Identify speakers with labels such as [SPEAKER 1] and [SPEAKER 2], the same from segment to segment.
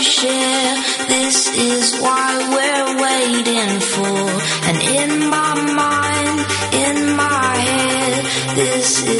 [SPEAKER 1] This is why we're waiting for. And in my mind, in my head, this is.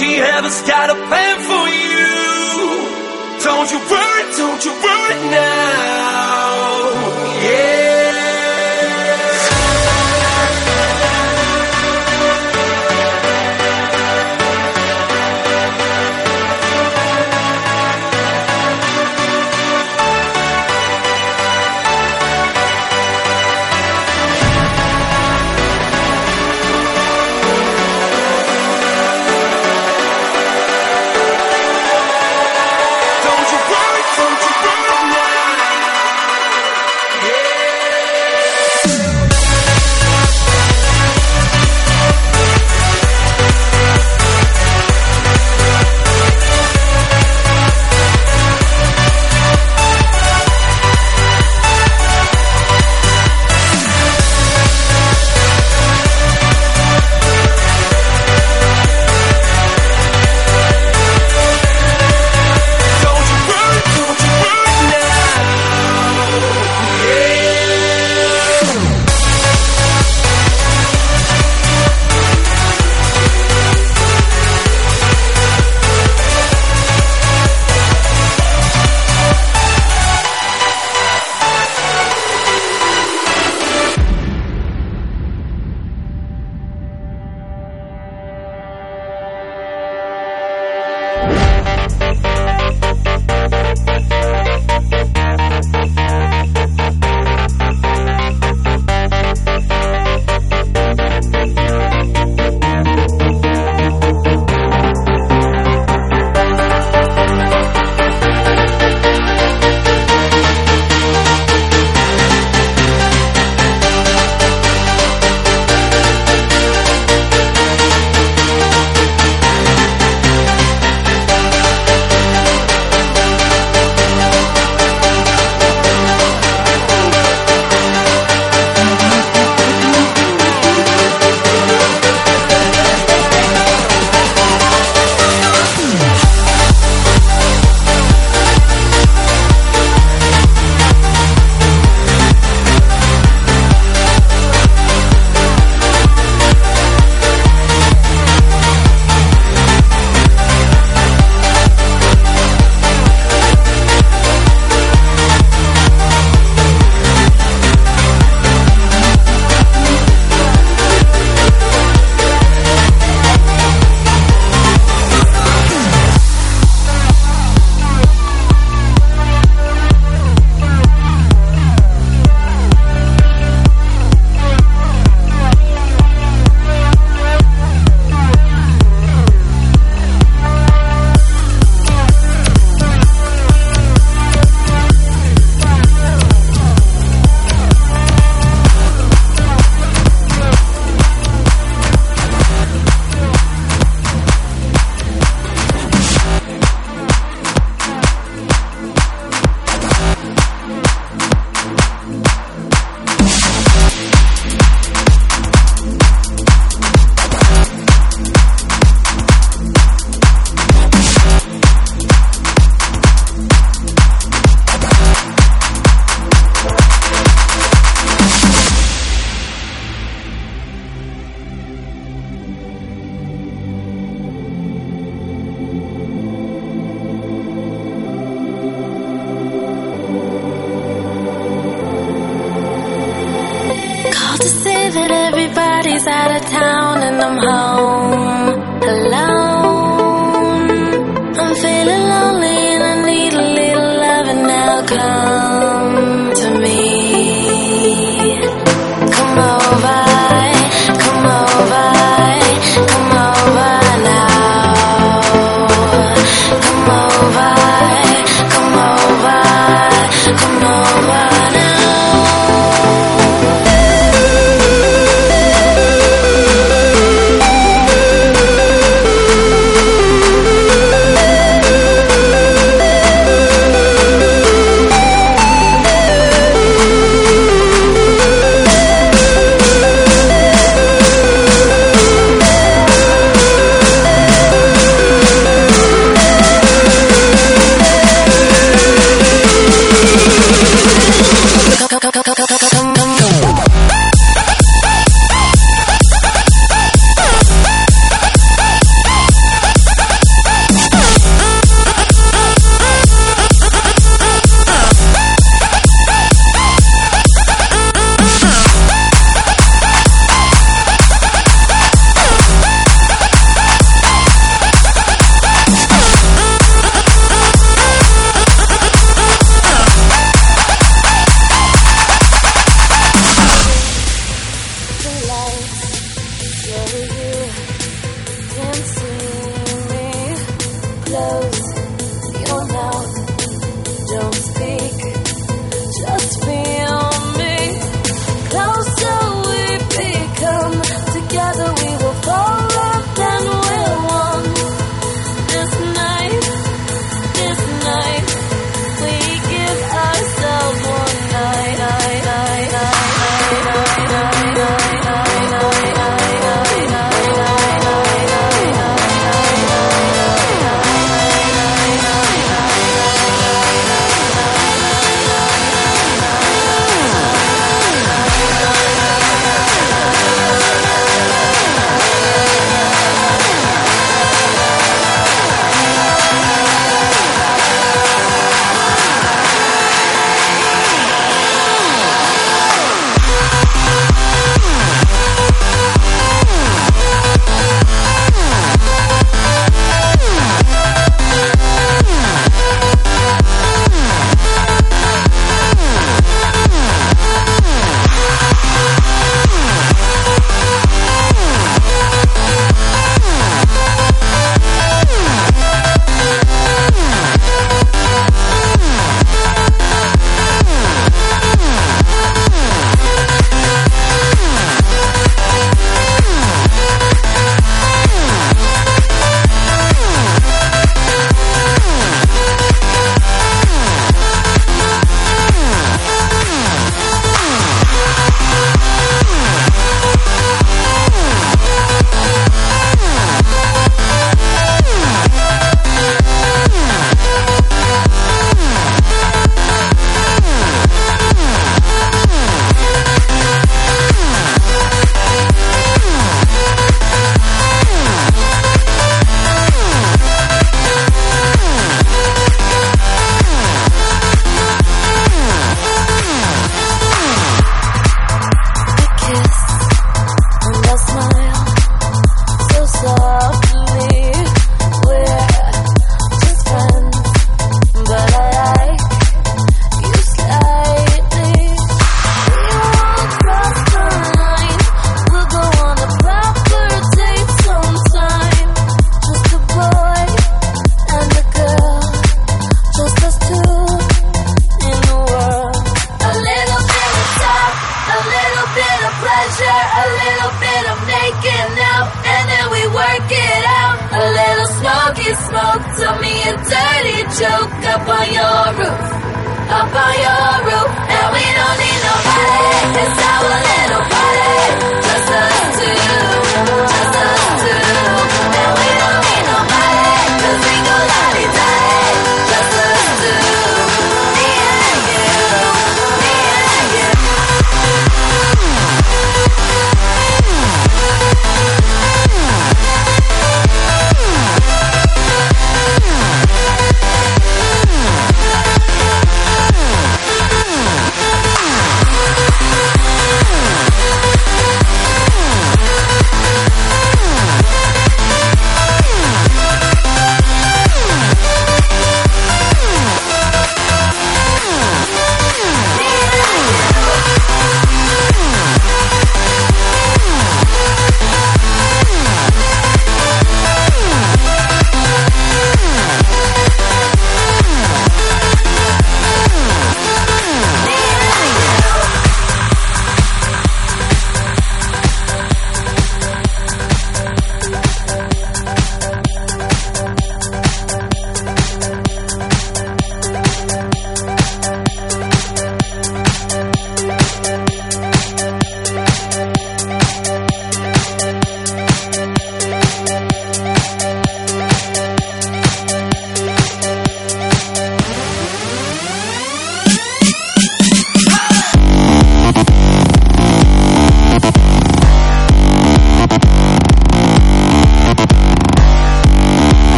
[SPEAKER 2] she hasn't got a plan for you. Don't you worry, don't you worry now.
[SPEAKER 1] days out of town and I'm home alone.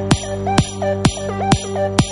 [SPEAKER 1] Thank